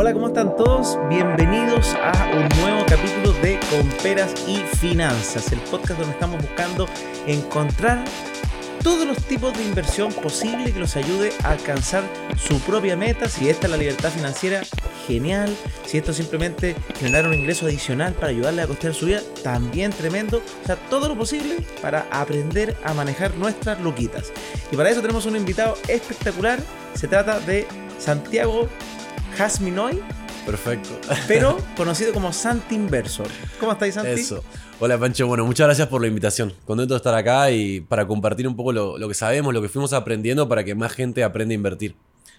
Hola, ¿cómo están todos? Bienvenidos a un nuevo capítulo de Comperas y Finanzas, el podcast donde estamos buscando encontrar todos los tipos de inversión posible que los ayude a alcanzar su propia meta. Si esta es la libertad financiera, genial. Si esto simplemente generar un ingreso adicional para ayudarle a costear su vida, también tremendo. O sea, todo lo posible para aprender a manejar nuestras luquitas. Y para eso tenemos un invitado espectacular. Se trata de Santiago Jasminoy. Perfecto. Pero conocido como Santi Inversor. ¿Cómo estáis, Santi? Eso. Hola, Pancho. Bueno, muchas gracias por la invitación. Contento de estar acá y para compartir un poco lo, que sabemos, lo que fuimos aprendiendo para que más gente aprenda a invertir.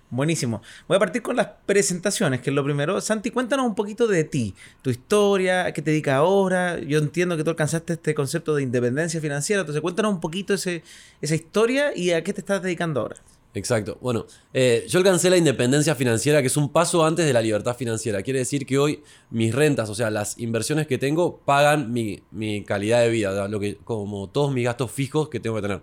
Buenísimo. Voy a partir con las presentaciones, que es lo primero. Santi, cuéntanos un poquito de ti, tu historia, a qué te dedicas ahora. Yo entiendo que tú alcanzaste este concepto de independencia financiera, entonces cuéntanos un poquito ese, esa historia y a qué te estás dedicando ahora. Exacto. Bueno, eh, yo alcancé la independencia financiera, que es un paso antes de la libertad financiera. Quiere decir que hoy mis rentas, o sea, las inversiones que tengo, pagan mi, calidad de vida, lo que, como todos mis gastos fijos que tengo que tener.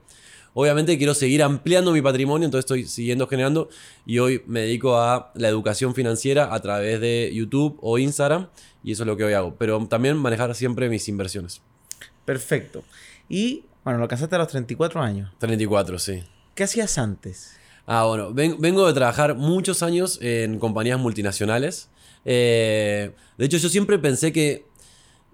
Obviamente quiero seguir ampliando mi patrimonio, entonces estoy siguiendo generando y hoy me dedico a la educación financiera a través de YouTube o Instagram y eso es lo que hoy hago. Pero también manejar siempre mis inversiones. Perfecto. Y bueno, lo alcanzaste a los 34 años. 34, sí. ¿Qué hacías antes? Ah, bueno, vengo de trabajar muchos años en compañías multinacionales. Eh, de hecho, yo siempre pensé que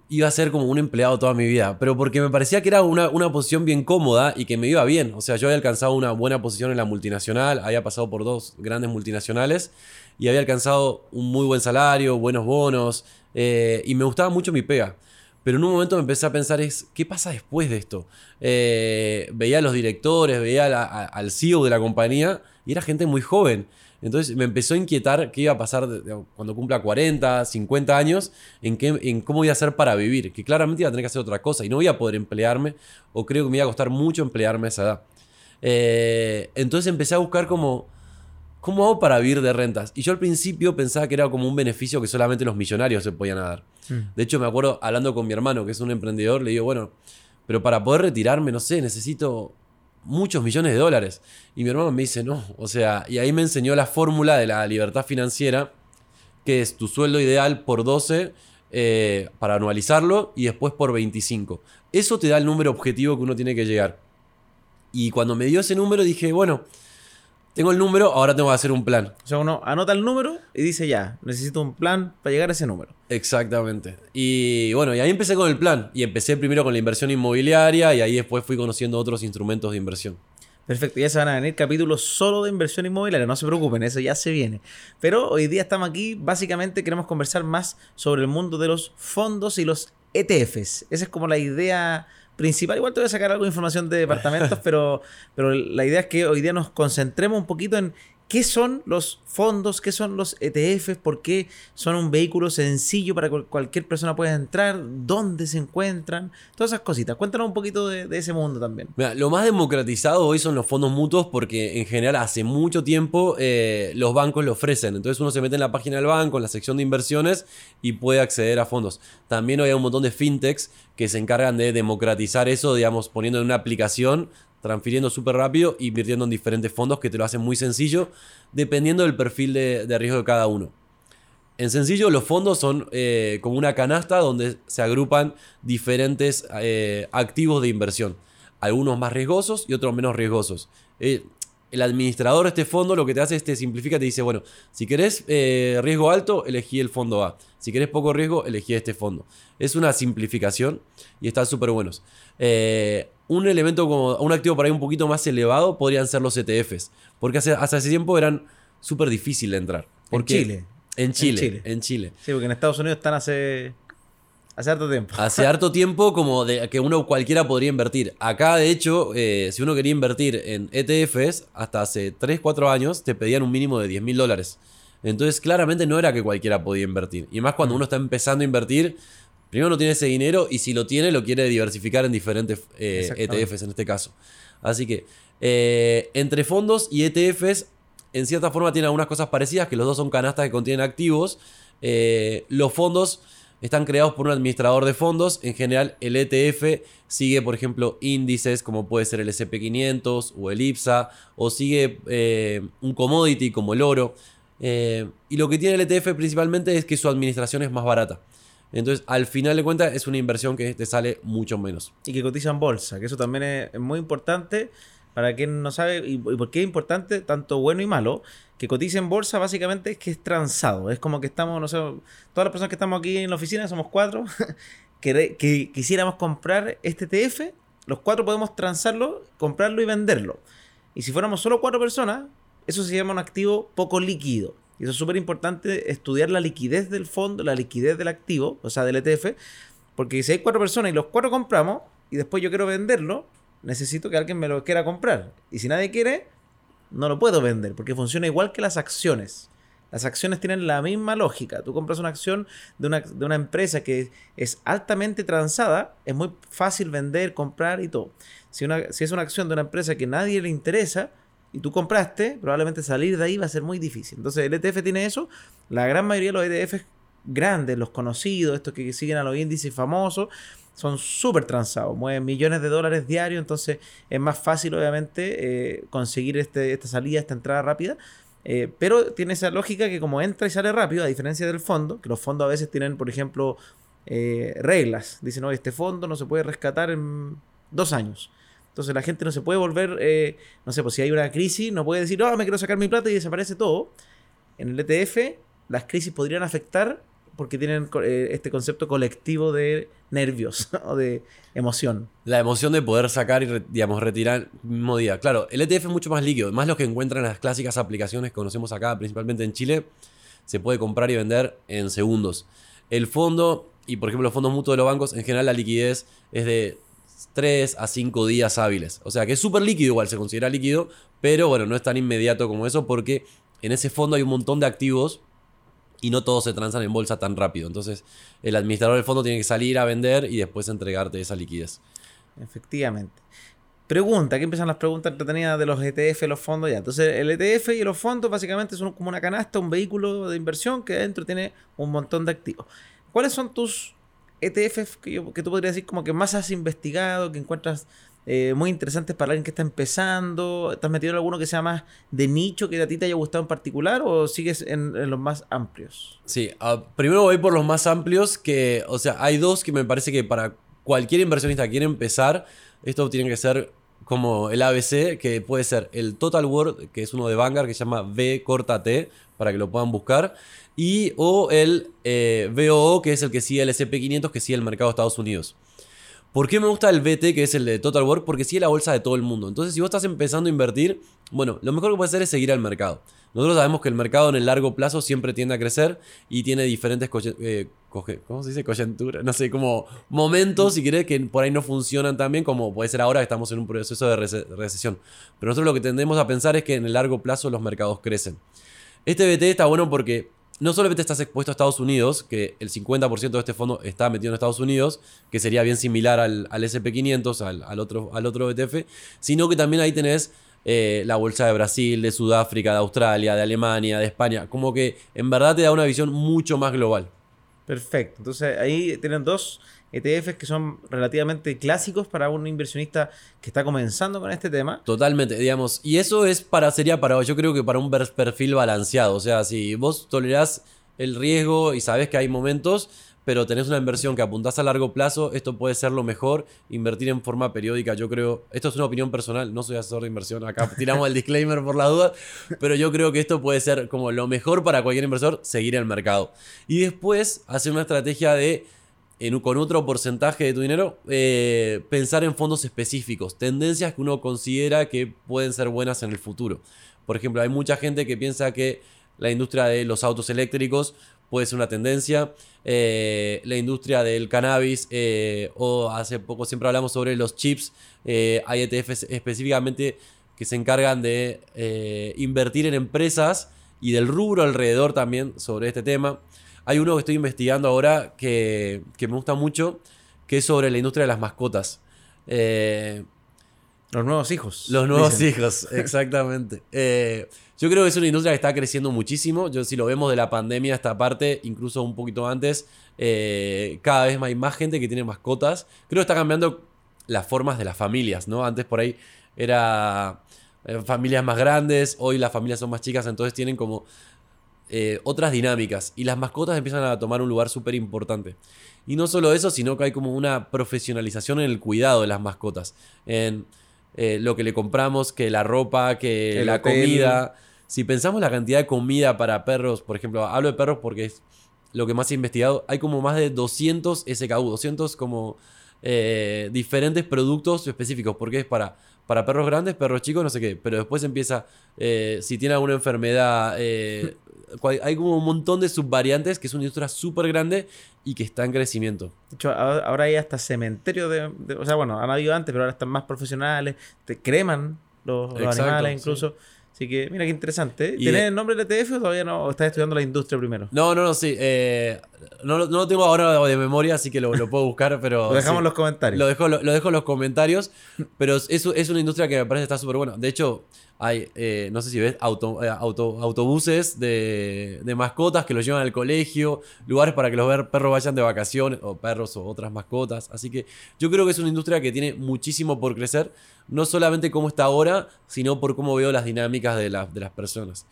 iba a ser como un empleado toda mi vida, pero porque me parecía que era una, una, posición bien cómoda y que me iba bien. O sea, yo había alcanzado una buena posición en la multinacional, había pasado por dos grandes multinacionales y había alcanzado un muy buen salario, buenos bonos eh, y me gustaba mucho mi pega. Pero en un momento me empecé a pensar, es, ¿qué pasa después de esto? Eh, veía a los directores, veía al CEO de la compañía y era gente muy joven. Entonces me empezó a inquietar qué iba a pasar cuando cumpla 40, 50 años, en, qué, en cómo iba a hacer para vivir, que claramente iba a tener que hacer otra cosa y no voy a poder emplearme, o creo que me iba a costar mucho emplearme a esa edad. Eh, entonces empecé a buscar como ¿cómo hago para vivir de rentas? Y yo al principio pensaba que era como un beneficio que solamente los millonarios se podían dar. Mm. De hecho, me acuerdo hablando con mi hermano, que es un emprendedor, le digo, bueno, pero para poder retirarme, no sé, necesito muchos millones de dólares. Y mi hermano me dice, no, o sea, y ahí me enseñó la fórmula de la libertad financiera, que es tu sueldo ideal por 12 eh, para anualizarlo y después por 25. Eso te da el número objetivo que uno tiene que llegar. Y cuando me dio ese número dije, bueno, tengo el número, ahora tengo que hacer un plan. O sea, uno anota el número y dice ya, necesito un plan para llegar a ese número. Exactamente. Y bueno, y ahí empecé con el plan. Y empecé primero con la inversión inmobiliaria y ahí después fui conociendo otros instrumentos de inversión. Perfecto, ya se van a venir capítulos solo de inversión inmobiliaria, no se preocupen, eso ya se viene. Pero hoy día estamos aquí, básicamente queremos conversar más sobre el mundo de los fondos y los ETFs. Esa es como la idea principal. Igual te voy a sacar algo de información de departamentos, pero, pero la idea es que hoy día nos concentremos un poquito en ¿Qué son los fondos? ¿Qué son los ETFs? ¿Por qué son un vehículo sencillo para que cualquier persona pueda entrar? ¿Dónde se encuentran? Todas esas cositas. Cuéntanos un poquito de, ese mundo también. lo más democratizado hoy son los fondos mutuos porque en general hace mucho tiempo eh, los bancos lo ofrecen. Entonces uno se mete en la página del banco, en la sección de inversiones y puede acceder a fondos. También hoy hay un montón de fintechs que se encargan de democratizar eso, digamos, poniendo en una aplicación transfiriendo súper rápido, invirtiendo en diferentes fondos que te lo hacen muy sencillo, dependiendo del perfil de, riesgo de cada uno. En sencillo, los fondos son eh, como una canasta donde se agrupan diferentes eh, activos de inversión. Algunos más riesgosos y otros menos riesgosos. Eh, el administrador de este fondo lo que te hace es te simplifica, te dice, bueno, si querés riesgo alto, elegí el fondo A. Si querés poco riesgo, elegí este fondo. Es una simplificación y están súper buenos un elemento como un activo por ahí un poquito más elevado podrían ser los ETFs. Porque hace, hace tiempo eran súper difícil de entrar. en Chile. En Chile. En Chile. Sí, porque en Estados Unidos están hace. Hace harto tiempo. Hace harto tiempo como de que uno cualquiera podría invertir. Acá, de hecho, eh, si uno quería invertir en ETFs, hasta hace 3, 4 años te pedían un mínimo de 10 mil dólares. Entonces, claramente no era que cualquiera podía invertir. Y más cuando mm. uno está empezando a invertir, Primero no tiene ese dinero y si lo tiene lo quiere diversificar en diferentes ETFs eh, e en este caso. Así que eh, entre fondos y ETFs en cierta forma tienen algunas cosas parecidas, que los dos son canastas que contienen activos. Eh, los fondos están creados por un administrador de fondos. En general, el ETF sigue, por ejemplo, índices como puede ser el SP500 o el IPSA, o sigue un commodity como el oro. Eh, y lo que tiene el ETF principalmente es que su administración es más barata. Entonces, al final de cuentas, es una inversión que te sale mucho menos. Y que cotiza en bolsa, que eso también es, muy importante para quien no sabe y, por qué es importante, tanto bueno y malo, que cotice en bolsa básicamente es que es transado. Es como que estamos, no sé, todas las personas que estamos aquí en la oficina, somos cuatro, que, que quisiéramos comprar este ETF, los cuatro podemos transarlo, comprarlo y venderlo. Y si fuéramos solo cuatro personas, eso se llama un activo poco líquido. Y eso es súper importante estudiar la liquidez del fondo, la liquidez del activo, o sea, del ETF, porque si hay cuatro personas y los cuatro compramos y después yo quiero venderlo, necesito que alguien me lo quiera comprar. Y si nadie quiere, no lo puedo vender, porque funciona igual que las acciones. Las acciones tienen la misma lógica. Tú compras una acción de una, de una empresa que es altamente transada, es muy fácil vender, comprar y todo. Si, una, si es una acción de una empresa que nadie le interesa, y tú compraste, probablemente salir de ahí va a ser muy difícil. Entonces el ETF tiene eso. La gran mayoría de los ETFs grandes, los conocidos, estos que siguen a los índices famosos, son súper transados, mueven millones de dólares diarios, entonces es más fácil obviamente eh, conseguir este, esta salida, esta entrada rápida. Eh, pero tiene esa lógica que como entra y sale rápido, a diferencia del fondo, que los fondos a veces tienen, por ejemplo, eh, reglas. Dicen, no, este fondo no se puede rescatar en dos años. Entonces la gente no se puede volver, eh, no sé, pues si hay una crisis, no puede decir, oh, me quiero sacar mi plata y desaparece todo. En el ETF, las crisis podrían afectar porque tienen eh, este concepto colectivo de nervios o de emoción. La emoción de poder sacar y, digamos, retirar el mismo día. Claro, el ETF es mucho más líquido. Más lo que encuentran en las clásicas aplicaciones que conocemos acá, principalmente en Chile, se puede comprar y vender en segundos. El fondo, y por ejemplo los fondos mutuos de los bancos, en general la liquidez es de 3 a 5 días hábiles. O sea que es súper líquido, igual se considera líquido, pero bueno, no es tan inmediato como eso porque en ese fondo hay un montón de activos y no todos se transan en bolsa tan rápido. Entonces el administrador del fondo tiene que salir a vender y después entregarte esa liquidez. Efectivamente. Pregunta, aquí empiezan las preguntas entretenidas de los ETF, los fondos ya. Entonces, el ETF y los fondos básicamente son como una canasta, un vehículo de inversión que adentro tiene un montón de activos. ¿Cuáles son tus ETFs que, tú podrías decir como que más has investigado, que encuentras eh, muy interesantes para alguien que está empezando? ¿Te has metido en alguno que sea más de nicho, que a ti te haya gustado en particular, o sigues en, los más amplios? Sí, ah, primero voy por los más amplios, que, o sea, hay dos que me parece que para cualquier inversionista que quiera empezar, esto tiene que ser como el ABC, que puede ser el Total World, que es uno de Vanguard, que se llama V corta T, para que lo puedan buscar y o el eh, que es el que sigue el SP500, que sigue el mercado de Estados Unidos. ¿Por qué me gusta el BT, que es el de Total Work? Porque sigue la bolsa de todo el mundo. Entonces, si vos estás empezando a invertir, bueno, lo mejor que puedes hacer es seguir al mercado. Nosotros sabemos que el mercado en el largo plazo siempre tiende a crecer y tiene diferentes eh, ¿cómo se dice? coyunturas, no sé, como momentos, si querés, que por ahí no funcionan tan bien como puede ser ahora que estamos en un proceso de recesión. Pero nosotros lo que tendemos a pensar es que en el largo plazo los mercados crecen. Este BT está bueno porque no solamente estás expuesto a Estados Unidos, que el 50% de este fondo está metido en Estados Unidos, que sería bien similar al, SP500, al, otro, al otro ETF, sino que también ahí tenés eh, la bolsa de Brasil, de Sudáfrica, de Australia, de Alemania, de España. Como que en verdad te da una visión mucho más global. Perfecto. Entonces ahí tienen dos ETFs que son relativamente clásicos para un inversionista que está comenzando con este tema. Totalmente, digamos. Y eso es para, sería para, yo creo que para un perfil balanceado. O sea, si vos tolerás el riesgo y sabes que hay momentos, pero tenés una inversión que apuntás a largo plazo, esto puede ser lo mejor. Invertir en forma periódica, yo creo, esto es una opinión personal, no soy asesor de inversión, acá tiramos el disclaimer por la duda, pero yo creo que esto puede ser como lo mejor para cualquier inversor, seguir el mercado. Y después hacer una estrategia de con otro porcentaje de tu dinero, eh, pensar en fondos específicos, tendencias que uno considera que pueden ser buenas en el futuro. Por ejemplo, hay mucha gente que piensa que la industria de los autos eléctricos puede ser una tendencia, eh, la industria del cannabis, eh, o hace poco siempre hablamos sobre los chips, hay ETFs específicamente que se encargan de invertir en empresas y del rubro alrededor también sobre este tema. Hay uno que estoy investigando ahora que, me gusta mucho, que es sobre la industria de las mascotas. Eh, los nuevos hijos. Los nuevos hijos, exactamente. Eh, yo creo que es una industria que está creciendo muchísimo. Yo, si lo vemos de la pandemia esta parte, incluso un poquito antes, eh, cada vez hay más gente que tiene mascotas. Creo que está cambiando las formas de las familias, ¿no? Antes por ahí era familias más grandes, hoy las familias son más chicas, entonces tienen como eh, otras dinámicas y las mascotas empiezan a tomar un lugar súper importante. Y no solo eso, sino que hay como una profesionalización en el cuidado de las mascotas. En eh, lo que le compramos, que la ropa, que El la hotel. comida. Si pensamos la cantidad de comida para perros, por ejemplo, hablo de perros porque es lo que más he investigado, hay como más de 200 SKU, 200 como eh, diferentes productos específicos, porque es para, para perros grandes, perros chicos, no sé qué, pero después empieza, eh, si tiene alguna enfermedad, eh, hay como un montón de subvariantes, que es una industria súper grande y que está en crecimiento. De hecho, ahora hay hasta cementerios de, de- O sea, bueno, han habido antes, pero ahora están más profesionales. Te creman los, los Exacto, animales sí. Así que, mira qué interesante. ¿eh? Y ¿Tienes de- el nombre del ETF o todavía no? ¿O estás estudiando la industria primero? No, no, no, sí. eh, no, lo- no lo tengo ahora de memoria, así que lo, lo puedo buscar, pero... Lo dejamos sí. en los comentarios. Lo dejo, lo, lo dejo en los comentarios, pero es, es una industria que me parece que está súper buena. De hecho, hay, eh, no sé si ves, eh, auto- autobuses de, de mascotas que los llevan al colegio, lugares para que los perros vayan de vacaciones, o perros o otras mascotas. Así que yo creo que es una industria que tiene muchísimo por crecer, no solamente cómo está ahora, sino por cómo veo las dinámicas de, la- de las personas.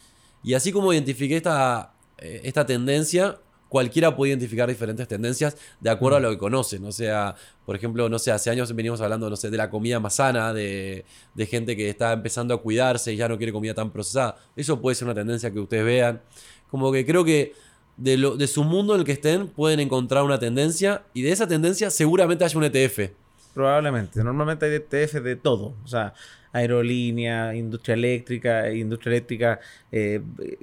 Y así como identifiqué esta, eh, esta tendencia, cualquiera puede identificar diferentes tendencias de acuerdo a lo que conocen. O sea, por ejemplo, no sé, hace años venimos hablando, no sé, de la comida más sana, de, de gente que está empezando a cuidarse y ya no quiere comida tan procesada. Eso puede ser una tendencia que ustedes vean. Como que creo que de, lo, de su mundo en el que estén pueden encontrar una tendencia y de esa tendencia seguramente haya un ETF. Probablemente. Normalmente hay ETF de todo. O sea, aerolínea, industria eléctrica, industria eléctrica eh,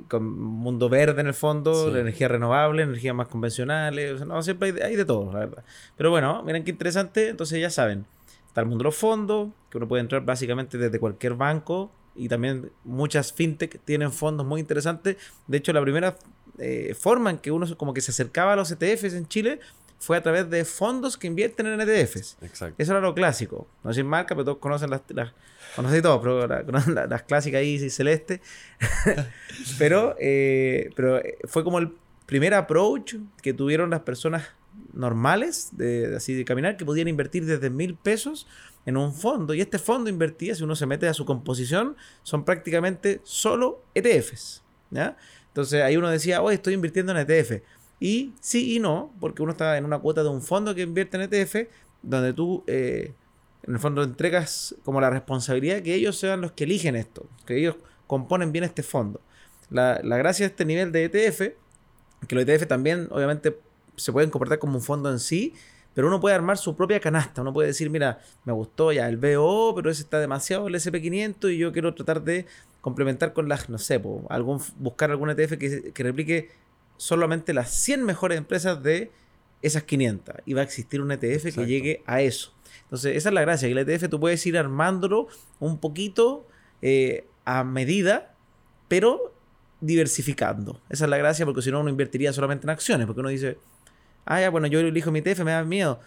con mundo verde en el fondo, Sí. energía renovable, energías más convencionales. O sea, no, siempre hay de, hay de todo, la verdad. Pero bueno, miren qué interesante. Entonces ya saben, está el mundo de los fondos, que uno puede entrar básicamente desde cualquier banco. Y también muchas fintech tienen fondos muy interesantes. De hecho, la primera eh, forma en que uno como que se acercaba a los ETFs en Chile fue a través de fondos que invierten en ETFs. Exacto. Eso era lo clásico. No sin marca, pero todos conocen las, las conocen todos, pero la- conocen la- las clásicas ahí, sí, celeste. pero, eh, pero eh, fue como el primer approach que tuvieron las personas normales, de, así de caminar, que podían invertir desde mil pesos en un fondo. Y este fondo invertía, si uno se mete a su composición, son prácticamente solo ETFs. ¿ya? Entonces ahí uno decía, oye, estoy invirtiendo en ETF. Y sí y no, porque uno está en una cuota de un fondo que invierte en ETF, donde tú, eh, en el fondo, entregas como la responsabilidad de que ellos sean los que eligen esto, que ellos componen bien este fondo. La, la gracia de este nivel de ETF, que los ETF también, obviamente, se pueden comportar como un fondo en sí, pero uno puede armar su propia canasta. Uno puede decir, mira, me gustó ya el BO, pero ese está demasiado el SP500 y yo quiero tratar de complementar con las, no sé, algún, buscar algún ETF que, que replique solamente las 100 mejores empresas de esas 500. Y va a existir un ETF que llegue a eso. Entonces, esa es la gracia, que el ETF tú puedes ir armándolo un poquito eh, a medida, pero diversificando. Esa es la gracia, porque si no uno invertiría solamente en acciones, porque uno dice, ah, ya, bueno, yo elijo mi ETF, me da miedo.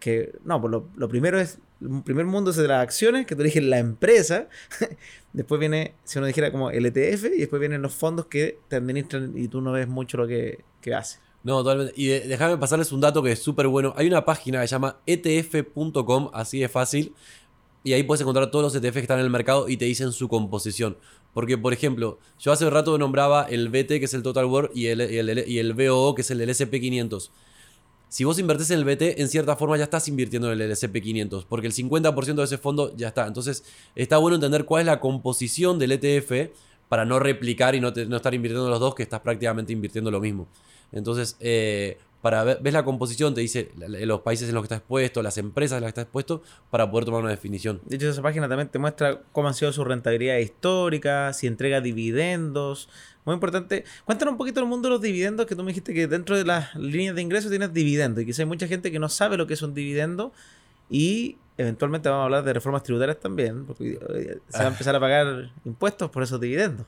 Que, no, pues lo, lo primero es, el primer mundo es de las acciones, que tú eliges la empresa, después viene, si uno dijera como el ETF, y después vienen los fondos que te administran y tú no ves mucho lo que, que hace. No, totalmente. Y de- déjame pasarles un dato que es súper bueno. Hay una página que se llama etf.com, así de fácil. Y ahí puedes encontrar todos los ETFs que están en el mercado y te dicen su composición. Porque, por ejemplo, yo hace rato nombraba el BT, que es el Total World, y el, y el, y el BOO, que es el del SP500. Si vos invertís en el BT, en cierta forma ya estás invirtiendo en el SP500, porque el 50% de ese fondo ya está. Entonces, está bueno entender cuál es la composición del ETF para no replicar y no, estar invirtiendo en los dos, que estás prácticamente invirtiendo lo mismo. Entonces, eh, para ver, ves la composición, te dice los países en los que estás expuesto, las empresas en las que estás expuesto, para poder tomar una definición. De hecho, esa página también te muestra cómo han sido su rentabilidad histórica, si entrega dividendos. Muy importante. Cuéntanos un poquito el mundo de los dividendos, que tú me dijiste que dentro de las líneas de ingresos tienes dividendos. Y quizá hay mucha gente que no sabe lo que es un dividendo. Y eventualmente vamos a hablar de reformas tributarias también, porque eh, se va a empezar a pagar impuestos por esos dividendos.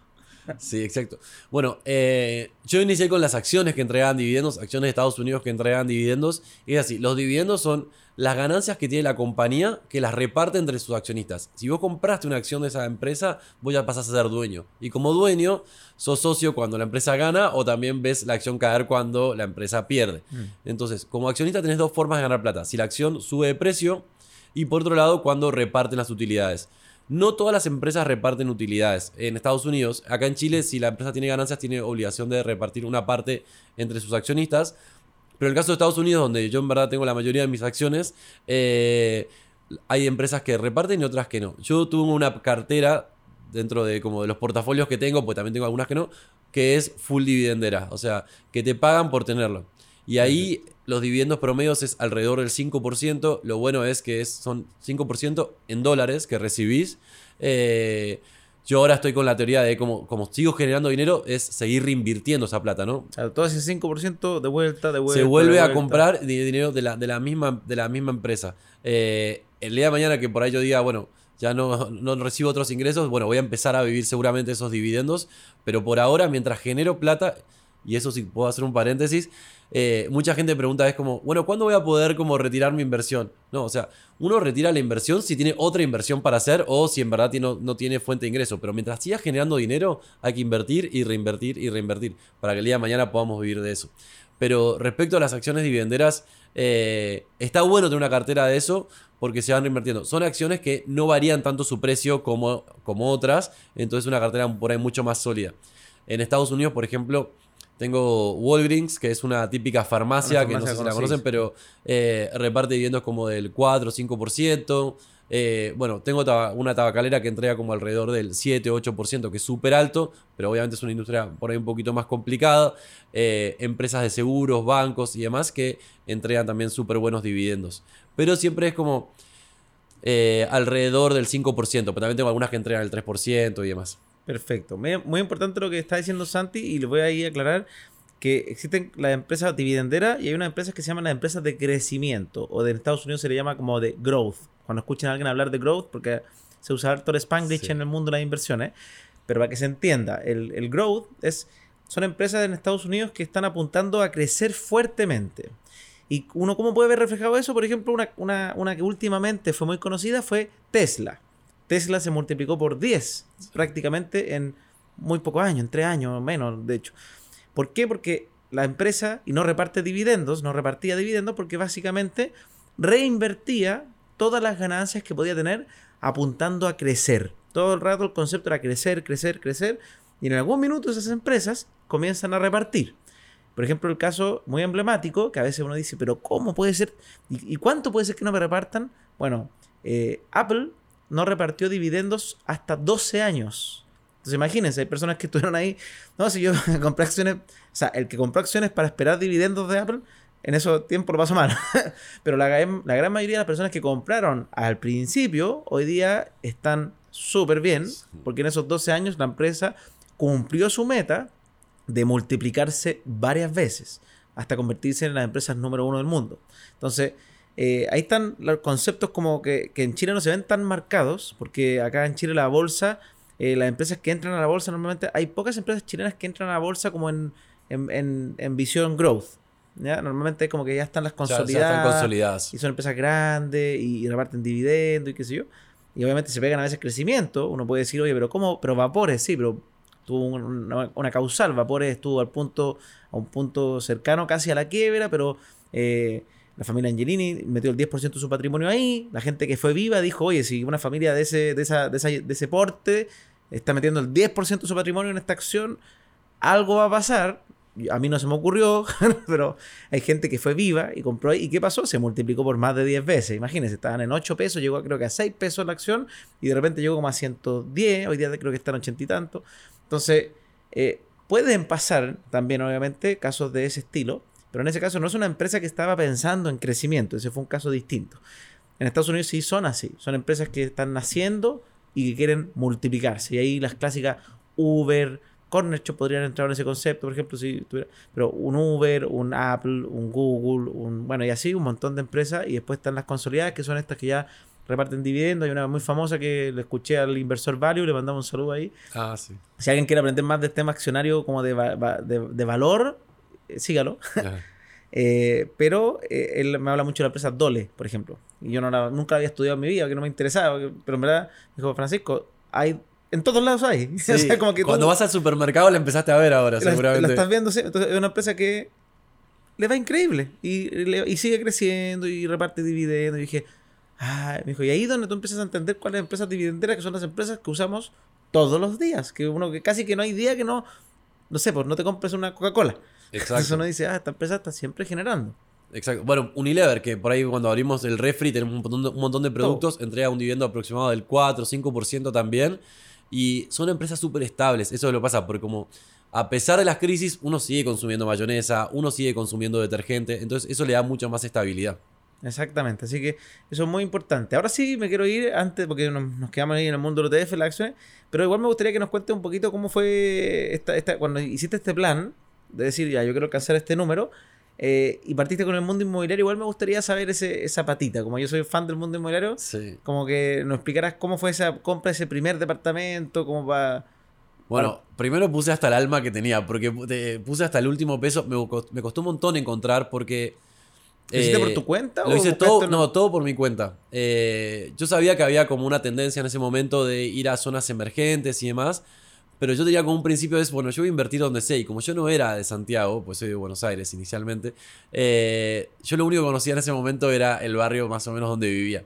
Sí, exacto. Bueno, eh, yo inicié con las acciones que entregaban dividendos, acciones de Estados Unidos que entregaban dividendos. Y es así, los dividendos son las ganancias que tiene la compañía que las reparte entre sus accionistas. Si vos compraste una acción de esa empresa, vos ya pasás a ser dueño. Y como dueño, sos socio cuando la empresa gana o también ves la acción caer cuando la empresa pierde. Entonces, como accionista tenés dos formas de ganar plata. Si la acción sube de precio y por otro lado, cuando reparten las utilidades. No todas las empresas reparten utilidades. En Estados Unidos, acá en Chile, si la empresa tiene ganancias, tiene obligación de repartir una parte entre sus accionistas. Pero en el caso de Estados Unidos, donde yo en verdad tengo la mayoría de mis acciones, eh, hay empresas que reparten y otras que no. Yo tuve una cartera dentro de como de los portafolios que tengo, pues también tengo algunas que no, que es full dividendera, o sea, que te pagan por tenerlo. Y ahí los dividendos promedios es alrededor del 5%. Lo bueno es que es, son 5% en dólares que recibís. Eh, yo ahora estoy con la teoría de como, como sigo generando dinero, es seguir reinvirtiendo esa plata, ¿no? O sea, todo ese 5% de vuelta, de vuelta. Se vuelve a comprar di- dinero de la, de la, misma, de la misma empresa. Eh, el día de mañana que por ahí yo diga, bueno, ya no, no recibo otros ingresos, bueno, voy a empezar a vivir seguramente esos dividendos, pero por ahora, mientras genero plata, y eso sí puedo hacer un paréntesis, eh, mucha gente pregunta, es como, bueno, ¿cuándo voy a poder como retirar mi inversión? No, o sea, uno retira la inversión si tiene otra inversión para hacer o si en verdad tiene- no, tiene fuente de ingreso, pero mientras siga generando dinero, hay que invertir y reinvertir y reinvertir para que el día de mañana podamos vivir de eso. Pero respecto a las acciones dividenderas, eh, está bueno tener una cartera de eso porque se van reinvirtiendo. Son acciones que no varían tanto su precio como, como otras, entonces una cartera por ahí mucho más sólida. En Estados Unidos, por ejemplo, tengo Walgreens, que es una típica farmacia, Una que no sé si la conocen, pero eh, reparte dividendos como del 4 o 5%. Eh, bueno, tengo una tabacalera que entrega como alrededor del 7 o 8%, que es súper alto, pero obviamente es una industria por ahí un poquito más complicada. Eh, empresas de seguros, bancos y demás que entregan también súper buenos dividendos. Pero siempre es como eh, alrededor del 5%, pero también tengo algunas que entregan el 3% y demás. Perfecto. Muy, importante lo que está diciendo Santi y le voy a ir a aclarar que existen las empresas dividenderas y hay unas empresas que se llaman las empresas de crecimiento o de en Estados Unidos se le llama como de growth. Cuando escuchen a alguien hablar de growth, porque se usa harto el Spanglish Sí. en el mundo de las inversiones, pero para que se entienda, el, el growth es, son empresas en Estados Unidos que están apuntando a crecer fuertemente. Y uno, ¿cómo puede ver reflejado eso? Por ejemplo, una, una, una que últimamente fue muy conocida fue Tesla. Tesla se multiplicó por 10 prácticamente en muy pocos años, en 3 años menos, de hecho. ¿Por qué? Porque la empresa, y no reparte dividendos, no repartía dividendos porque básicamente reinvertía todas las ganancias que podía tener apuntando a crecer. Todo el rato el concepto era crecer, crecer, crecer. Y en algún minuto esas empresas comienzan a repartir. Por ejemplo, el caso muy emblemático, que a veces uno dice, pero ¿cómo puede ser? ¿Y, y cuánto puede ser que no me repartan? Bueno, eh, Apple no repartió dividendos hasta 12 años. Entonces imagínense, hay personas que estuvieron ahí, no, si yo compré acciones, o sea, el que compró acciones para esperar dividendos de Apple, en esos tiempos lo pasó mal. Pero la, gran- la gran mayoría de las personas que compraron al principio, hoy día están súper bien, porque en esos 12 años la empresa cumplió su meta de multiplicarse varias veces hasta convertirse en las empresas número uno del mundo. Entonces, eh, ahí están los conceptos como que, que en Chile no se ven tan marcados, porque acá en Chile la bolsa, eh, las empresas que entran a la bolsa normalmente, hay pocas empresas chilenas que entran a la bolsa como en, en, en- en visión growth. ¿ya? Normalmente como que ya están las Ya- ya consolidadas. están consolidadas. Y son empresas grandes y, y reparten dividendos y qué sé yo. Y obviamente se pegan a veces crecimiento. Uno puede decir, oye, pero ¿cómo? Pero Vapores, sí, pero tuvo un- una, una causal. Vapores estuvo al punto, a un punto cercano casi a la quiebra, pero eh, la familia Angelini metió el 10% de su patrimonio ahí. La gente que fue viva dijo, oye, si una familia de ese, de esa, de de ese porte está metiendo el 10% de su patrimonio en esta acción, algo va a pasar. A mí no se me ocurrió, pero hay gente que fue viva y compró ahí. ¿Y qué pasó? Se multiplicó por más de 10 veces. Imagínense, estaban en 8 pesos, llegó a, creo que a 6 pesos la acción y de repente llegó como a 110. Hoy día creo que están 80 y tanto. Entonces, eh, pueden pasar también, obviamente, casos de ese estilo. Pero en ese caso no es una empresa que estaba pensando en crecimiento. Ese fue un caso distinto. En Estados Unidos sí son así. Son empresas que están naciendo y que quieren multiplicarse. Y ahí las clásicas Uber, Corner Shop podrían entrar en ese concepto, por ejemplo, si tuviera, pero un Uber, un Apple, un Google, un bueno, y así un montón de empresas y después están las consolidadas que son estas que ya reparten dividendos. Hay una muy famosa que le escuché al inversor Value, le mandamos un saludo ahí. Ah, sí. Si alguien quiere aprender más del tema accionario como de, va- de, de valor, sígalo. Eh, pero eh, él me habla mucho de la empresa Dole, por ejemplo. Y yo no la- nunca la había estudiado en mi vida, que no me interesaba. Pero en verdad, dijo Francisco, hay en todos lados hay. Sí, o sea, como que Cuando vas al supermercado la empezaste a ver ahora, la, seguramente. la estás viendo, sí. Entonces, es una empresa que le va increíble y, le- y sigue creciendo y reparte dividendos. Y dije, Ah, me dijo, y ahí es donde tú empiezas a entender cuáles empresas dividenderas, que son las empresas que usamos todos los días. Que uno que casi que no hay día que no, no sé, pues no te compres una Coca-Cola. Exacto. Entonces uno dice, ah, esta empresa está siempre generando. Exacto. Bueno, Unilever, que por ahí cuando abrimos el refri tenemos un montón de, un montón de productos, entrega un dividendo aproximado del 4 o 5% también. Y son empresas súper estables. Eso es lo que pasa, porque como a pesar de las crisis, uno sigue consumiendo mayonesa, uno sigue consumiendo detergente. Entonces eso le da mucha más estabilidad. Exactamente, así que eso es muy importante. Ahora sí me quiero ir antes, porque nos, quedamos ahí en el mundo de los ETF, la acción, pero igual me gustaría que nos cuente un poquito cómo fue esta, esta, cuando hiciste este plan de decir, ya, yo quiero alcanzar este número, eh, y partiste con el mundo inmobiliario, igual me gustaría saber ese, esa patita. Como yo soy fan del mundo inmobiliario, como que nos explicarás cómo fue esa compra, ese primer departamento, cómo va... Bueno, primero puse hasta el alma que tenía, porque puse hasta el último peso. Me, costó un montón encontrar porque... ¿Lo hiciste por eh, tu cuenta? Lo hice todo, no, todo por mi cuenta. Eh, yo sabía que había como una tendencia en ese momento de ir a zonas emergentes y demás. Pero yo tenía como un principio es, bueno, yo voy a invertir donde sé. Y como yo no era de Santiago, pues soy de Buenos Aires inicialmente, eh, yo lo único que conocía en ese momento era el barrio más o menos donde vivía.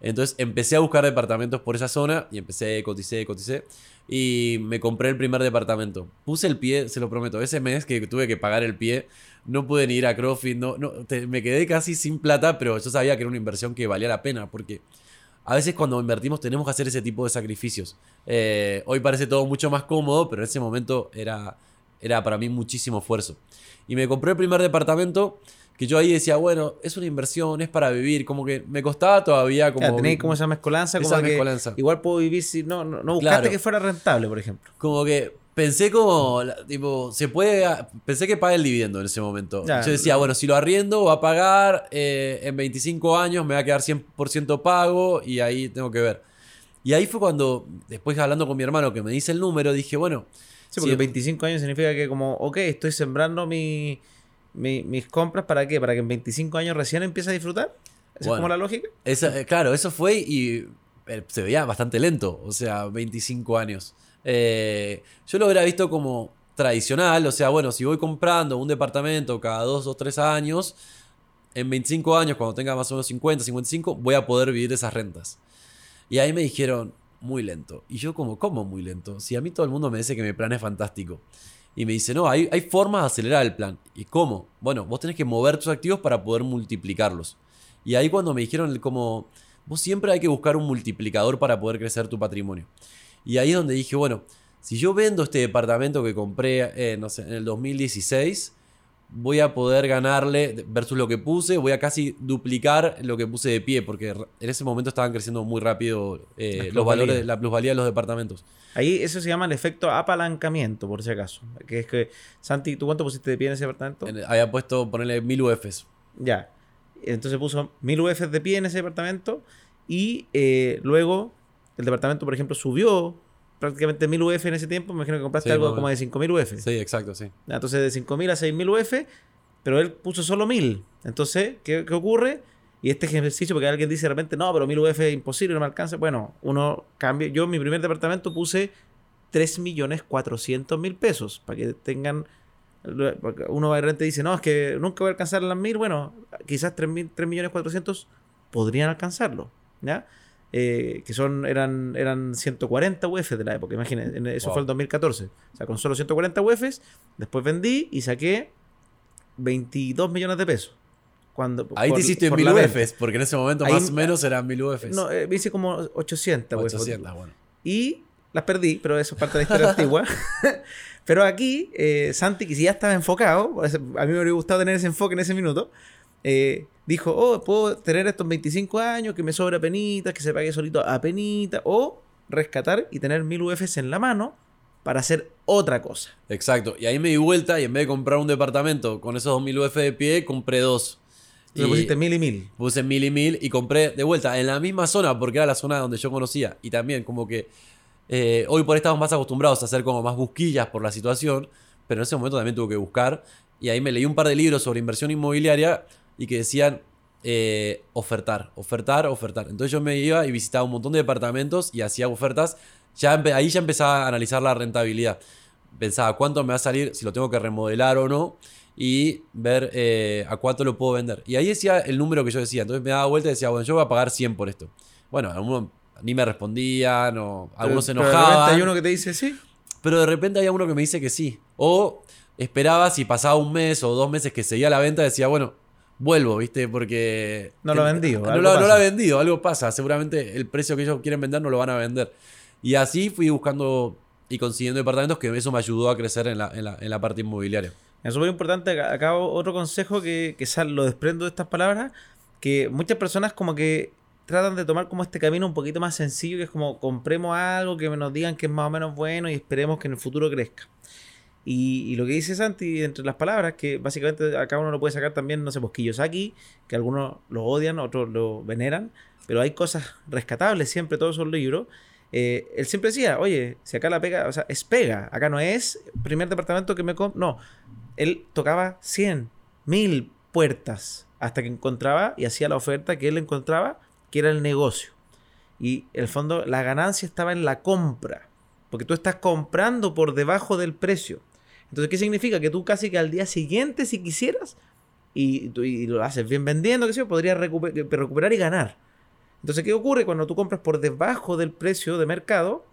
Entonces empecé a buscar departamentos por esa zona y empecé, coticé, coticé. Y me compré el primer departamento. Puse el pie, se lo prometo, ese mes que tuve que pagar el pie, no pude ni ir a CrossFit, no, no, me quedé casi sin plata, pero yo sabía que era una inversión que valía la pena porque a veces cuando invertimos tenemos que hacer ese tipo de sacrificios. Eh, hoy parece todo mucho más cómodo, pero en ese momento era, era para mí muchísimo esfuerzo. Y me compré el primer departamento que yo ahí decía, bueno, es una inversión, es para vivir, como que me costaba todavía como... tenéis como esa mezcolanza, como igual puedo vivir si no, no, no buscaste que fuera rentable, por ejemplo. Como que pensé como, tipo, se puede, pensé que pague el dividendo en ese momento. Yo decía, bueno, si lo arriendo va a pagar eh, en 25 años, me va a quedar 100% pago y ahí tengo que ver. Y ahí fue cuando, después hablando con mi hermano que me dice el número, dije, bueno... Sí, porque 25 años significa que como, ok, estoy sembrando mis compras, ¿para qué? ¿Para que en 25 años recién empiece a disfrutar? ¿Esa es como la lógica? Eh, claro, eso fue y eh, se veía bastante lento, o sea, 25 años. Eh, yo lo hubiera visto como tradicional, o sea, bueno, si voy comprando un departamento cada dos o tres años, en 25 años, cuando tenga más o menos 50, 55, voy a poder vivir esas rentas. Y ahí me dijeron, muy lento. Y yo como, ¿cómo muy lento? Si a mí todo el mundo me dice que mi plan es fantástico. Y me dice, no, hay, hay formas de acelerar el plan. ¿Y cómo? Bueno, vos tenés que mover tus activos para poder multiplicarlos. Y ahí cuando me dijeron como, vos siempre hay que buscar un multiplicador para poder crecer tu patrimonio. Y ahí es donde dije, bueno, si yo vendo este departamento que compré, eh, no sé, en el 2016, voy a poder ganarle, versus lo que puse, voy a casi duplicar lo que puse de pie, porque en ese momento estaban creciendo muy rápido eh, los valores, la plusvalía de los departamentos. Ahí eso se llama el efecto apalancamiento, por si acaso. Que es que, Santi, ¿tú cuánto pusiste de pie en ese departamento? había puesto, ponerle mil UFs. Ya. Entonces puso mil UFs de pie en ese departamento y eh, luego el departamento, por ejemplo, subió prácticamente 1000 UF en ese tiempo. Me imagino que compraste algo como de 5000 UF. Sí, exacto, sí. Entonces, de 5000 a 6000 UF, pero él puso solo 1000. Entonces, ¿qué, ocurre? Y este ejercicio, porque alguien dice de repente, no, pero 1000 UF es imposible, no me alcanza. Bueno, uno cambia. Yo en mi primer departamento puse 3.400.000 pesos. Para que tengan. Uno va y dice, no, es que nunca voy a alcanzar las 1000. Bueno, quizás 3.400.000 podrían alcanzarlo. ¿Ya? Eh, que son eran, eran 140 UFs de la época, imagínense, eso fue el 2014. O sea, con solo 140 UFs, después vendí y saqué 22 millones de pesos. Cuando, Ahí te hiciste en 1000 UFs, porque en ese momento más o menos eran 1000 UFs. No, eh, hice como 800 800, bueno. Y las perdí, pero eso es parte de la historia antigua. pero aquí, eh, Santi, que si ya estaba enfocado, a mí me hubiera gustado tener ese enfoque en ese minuto, eh, dijo, oh, puedo tener estos 25 años, que me sobra penitas, que se pague solito a penita, o rescatar y tener mil UFs en la mano para hacer otra cosa. Exacto. Y ahí me di vuelta y en vez de comprar un departamento con esos 2000 UF de pie, compré dos. Y pusiste mil y mil. Puse mil y mil y compré de vuelta en la misma zona, porque era la zona donde yo conocía. Y también como que eh, hoy por ahí estamos más acostumbrados a hacer como más busquillas por la situación, pero en ese momento también tuve que buscar. Y ahí me leí un par de libros sobre inversión inmobiliaria y que decían eh, ofertar, ofertar, ofertar. Entonces yo me iba y visitaba un montón de departamentos y hacía ofertas. Ya ahí ya empezaba a analizar la rentabilidad. Pensaba cuánto me va a salir, si lo tengo que remodelar o no. y ver eh, a cuánto lo puedo vender. Y ahí decía el número que yo decía. Entonces me daba vuelta y decía, bueno, yo voy a pagar 100 por esto. Bueno, algunos ni me respondían o algunos se Pero de enojaban. repente hay uno que te dice sí. Pero de repente había uno que me dice que sí. O esperaba si pasaba un mes o dos meses que seguía la venta, decía, bueno, vuelvo, ¿viste? Porque... No lo ha vendido, No, algo lo, no lo pasa. ha vendido, algo pasa. Seguramente el precio que ellos quieren vender no lo van a vender. Y así fui buscando y consiguiendo departamentos que eso me ayudó a crecer en la, en la- en la parte inmobiliaria. Es súper importante, acá, otro consejo que, que sal- lo desprendo de estas palabras, que muchas personas como que tratan de tomar como este camino un poquito más sencillo, que es como compremos algo que nos digan que es más o menos bueno y esperemos que en el futuro crezca. Y, lo que dice Santi entre las palabras, que básicamente acá uno lo puede sacar también, no sé, pues Kiyosaki, que algunos lo odian, otros lo veneran, pero hay cosas rescatables siempre, todos esos libros. Eh, él siempre decía, oye, si acá la pega, o sea, es pega, acá no es primer departamento que me no, él tocaba 100, 1000 puertas hasta que encontraba y hacía la oferta que él encontraba, que era el negocio. Y el fondo la ganancia estaba en la compra, porque tú estás comprando por debajo del precio. Entonces, ¿qué significa? Que tú casi que al día siguiente, si quisieras, y, lo haces bien vendiendo, que sé yo, podrías recuper- recuperar y ganar. Entonces, ¿qué ocurre cuando tú compras por debajo del precio de mercado?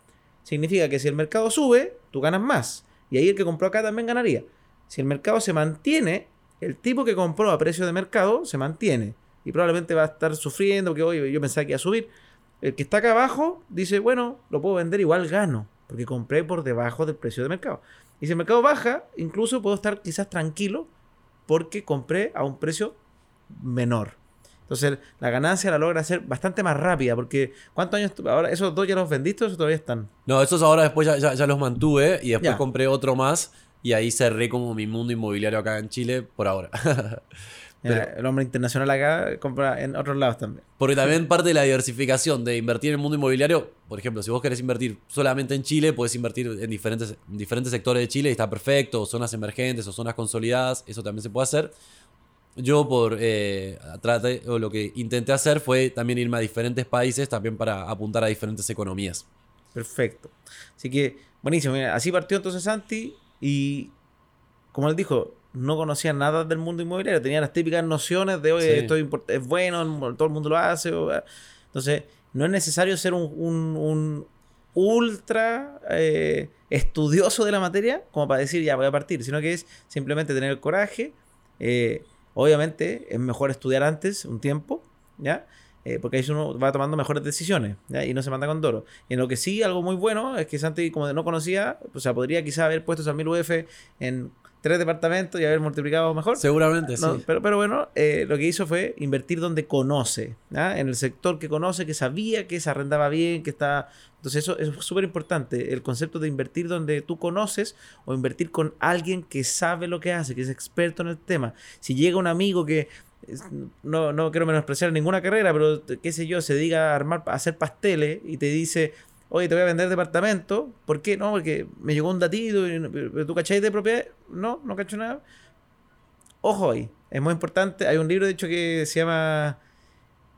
Significa que si el mercado sube, tú ganas más. Y ahí el que compró acá también ganaría. Si el mercado se mantiene, el tipo que compró a precio de mercado se mantiene. Y probablemente va a estar sufriendo porque, oye, yo pensaba que iba a subir. El que está acá abajo dice, bueno, lo puedo vender, igual gano. Porque compré por debajo del precio de mercado. Y si el mercado baja, incluso puedo estar quizás tranquilo porque compré a un precio menor. Entonces la ganancia la logra hacer bastante más rápida. Porque ¿cuántos años? Ahora, esos dos ya los vendiste o esos todavía están. No, esos ahora después ya, ya- ya los mantuve y después Ya. compré otro más y ahí cerré como mi mundo inmobiliario acá en Chile por ahora. Pero- el hombre internacional acá compra en otros lados también. Porque también parte de la diversificación de invertir en el mundo inmobiliario, por ejemplo, si vos querés invertir solamente en Chile, puedes invertir en diferentes, en diferentes sectores de Chile y está perfecto, o zonas emergentes o zonas consolidadas, eso también se puede hacer. Yo por eh, traté- o lo que intenté hacer fue también irme a diferentes países también para apuntar a diferentes economías. Perfecto. Así que, buenísimo. Mira, así partió entonces Santi y, como él dijo, no conocía nada del mundo inmobiliario. Tenía las típicas nociones de, oye, Sí. esto es bueno, todo el mundo lo hace. o, eh. entonces, no es necesario ser un, un- un ultra eh, estudioso de la materia como para decir, ya voy a partir, sino que es simplemente tener el coraje. eh, obviamente, es mejor estudiar antes un tiempo, ¿ya? Eh, porque ahí uno va tomando mejores decisiones ¿ya? y no se manda con Doro. Y en lo que sí, algo muy bueno es que Santi, como no conocía, o sea, podría quizá haber puesto esas mil UF en tres departamentos y haber multiplicado mejor. Seguramente, No, sí. pero, pero bueno, eh, lo que hizo fue invertir donde conoce, ¿ya? en el sector que conoce, que sabía que se arrendaba bien, que está... Entonces eso, eso es súper importante, el concepto de invertir donde tú conoces o invertir con alguien que sabe lo que hace, que es experto en el tema. Si llega un amigo que no, no quiero menospreciar ninguna carrera, pero qué sé yo, se diga a armar, a hacer pasteles y te dice, oye, te voy a vender departamento, ¿por qué? No, porque me llegó un datito, tú cacháis de propiedad, no, no cacho nada. Ojo ahí, es muy importante, hay un libro de hecho que se llama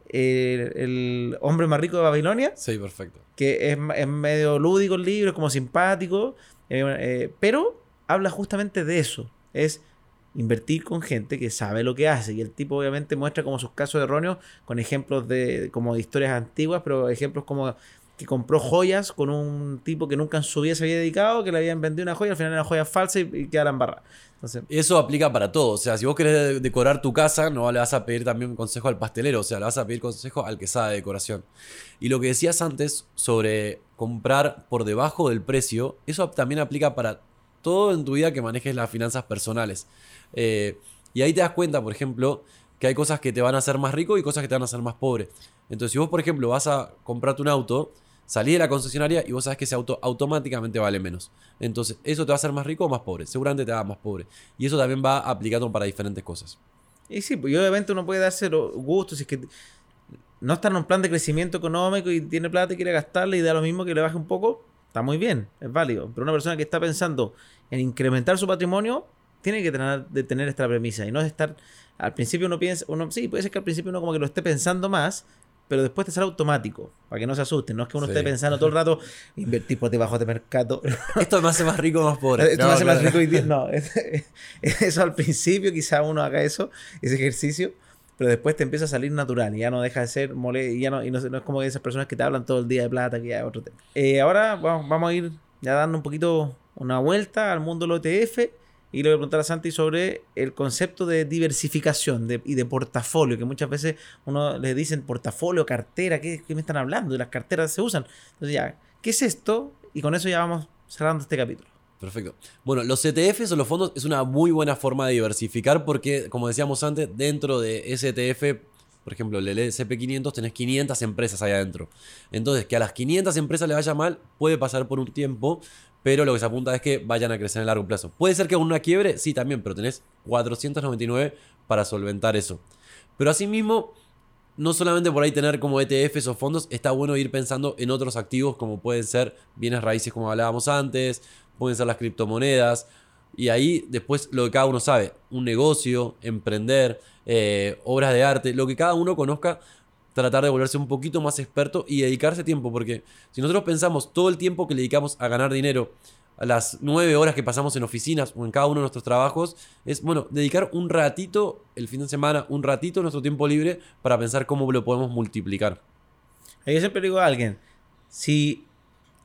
eh, El hombre más rico de Babilonia, Sí, perfecto. que es medio lúdico el libro, es como simpático, eh, eh, pero habla justamente de eso, es invertir con gente que sabe lo que hace y el tipo obviamente muestra como sus casos erróneos con ejemplos de como de historias antiguas, pero ejemplos como que compró joyas con un tipo que nunca en su vida se había dedicado, que le habían vendido una joya, al final era joya falsa y, y queda la embarrada. Entonces, Eso aplica para todo. O sea, si vos querés de- decorar tu casa, no le vas a pedir también consejo al pastelero. O sea, le vas a pedir consejo al que sabe de decoración. Y lo que decías antes sobre comprar por debajo del precio, eso también aplica para todo en tu vida que manejes las finanzas personales. Eh, y ahí te das cuenta, por ejemplo, que hay cosas que te van a hacer más rico y cosas que te van a hacer más pobre. Entonces, si vos, por ejemplo, vas a comprarte un auto, salís de la concesionaria y vos sabes que ese auto automáticamente vale menos. Entonces, ¿eso te va a hacer más rico o más pobre? Seguramente te va a más pobre. Y eso también va aplicando para diferentes cosas. Y sí, pues y obviamente uno puede darse gustos, si es que no está en un plan de crecimiento económico y tiene plata y quiere gastarle y da lo mismo que le baje un poco, está muy bien, es válido. Pero una persona que está pensando en incrementar su patrimonio, tiene que tener, de tener esta premisa y no es estar, al principio uno piensa, uno sí, puede ser que al principio uno como que lo esté pensando más, pero después te sale automático, para que no se asusten. No es que uno Sí. esté pensando todo el rato, invertir por debajo de mercado. Esto me hace más rico más pobre. Esto No, me hace más claro. rico hoy día. No, es- eso al principio quizá uno haga eso, ese ejercicio, pero después te empieza a salir natural y ya no deja de ser mole y ya no, y no, no es como esas personas que te hablan todo el día de plata, que ya es otro tema. Eh, ahora vamos, vamos a ir ya dando un poquito una vuelta al mundo de los ETF y le voy a preguntar a Santi sobre el concepto de diversificación y de portafolio, que muchas veces uno le dicen portafolio, cartera, ¿qué, qué me están hablando? Y las carteras se usan. Entonces ya, ¿qué es esto? Y con eso ya vamos cerrando este capítulo. Perfecto. Bueno, los ETFs o los fondos es una muy buena forma de diversificar porque, como decíamos antes, dentro de ese ETF, por ejemplo, el SP500, tenés 500 empresas ahí adentro. Entonces, que a las 500 empresas le vaya mal puede pasar por un tiempo, pero lo que se apunta es que vayan a crecer en largo plazo. Puede ser que con una quiebre, sí, también, pero tenés 499 para solventar eso. Pero asimismo, no solamente por ahí tener como ETFs o fondos, está bueno ir pensando en otros activos como pueden ser bienes raíces como hablábamos antes, pueden ser las criptomonedas. Y ahí después lo que cada uno sabe, un negocio, emprender, eh, obras de arte, lo que cada uno conozca, tratar de volverse un poquito más experto y dedicarse tiempo, porque si nosotros pensamos todo el tiempo que le dedicamos a ganar dinero, a las nueve horas que pasamos en oficinas o en cada uno de nuestros trabajos, es, bueno, dedicar un ratito el fin de semana, un ratito nuestro tiempo libre para pensar cómo lo podemos multiplicar. Yo siempre digo a alguien, si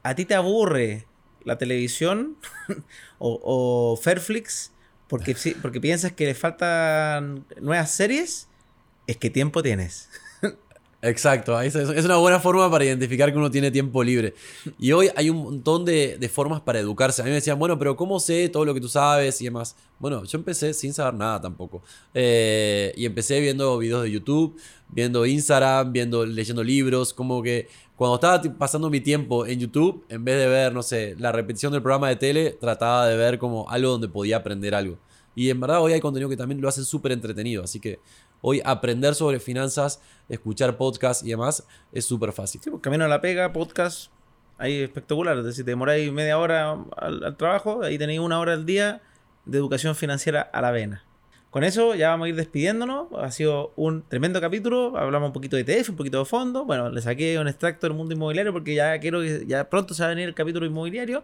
a ti te aburre la televisión o, o Fairflix porque, porque piensas que le faltan nuevas series, es que tiempo tienes. Exacto, es, una buena forma para identificar que uno tiene tiempo libre. Y hoy hay un montón de, formas para educarse. A mí me decían, bueno, pero ¿cómo sé todo lo que tú sabes y demás? Bueno, yo empecé sin saber nada tampoco. Eh, y empecé viendo videos de YouTube, viendo Instagram, viendo, leyendo libros, como que cuando estaba pasando mi tiempo en YouTube, en vez de ver, no sé, la repetición del programa de tele, trataba de ver como algo donde podía aprender algo. Y en verdad hoy hay contenido que también lo hace súper entretenido, así que hoy aprender sobre finanzas, escuchar podcasts y demás es súper fácil. Sí, pues, camino a la pega, podcast, ahí espectacular. Es decir, te demoráis media hora al, al trabajo, ahí tenéis una hora al día de educación financiera a la vena. Con eso ya vamos a ir despidiéndonos. Ha sido un tremendo capítulo. Hablamos un poquito de ETF, un poquito de fondo. Bueno, le saqué un extracto del mundo inmobiliario porque ya quiero que ya pronto se va a venir el capítulo inmobiliario.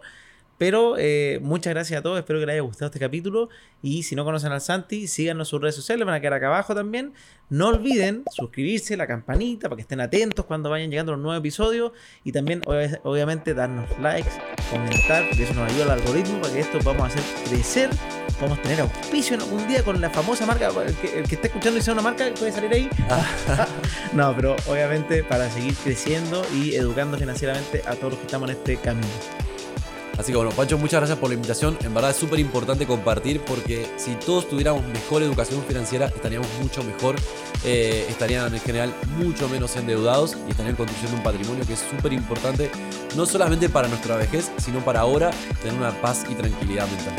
Pero eh, muchas gracias a todos. Espero que les haya gustado este capítulo. Y si no conocen al Santi, síganos en sus redes sociales. Van a quedar acá abajo también. No olviden suscribirse, la campanita para que estén atentos cuando vayan llegando los nuevos episodios. Y también, obvia- obviamente, darnos likes, comentar, porque eso nos ayuda al algoritmo para que esto vamos a hacer crecer. Vamos a tener auspicio en algún día con la famosa marca. El que, el que esté escuchando y sea una marca, puede salir ahí. no, pero obviamente para seguir creciendo y educando financieramente a todos los que estamos en este camino. Así que bueno, Pancho, muchas gracias por la invitación. En verdad es súper importante compartir porque si todos tuviéramos mejor educación financiera, estaríamos mucho mejor, eh, estarían en general mucho menos endeudados y estarían construyendo un patrimonio que es súper importante, no solamente para nuestra vejez, sino para ahora tener una paz y tranquilidad mental.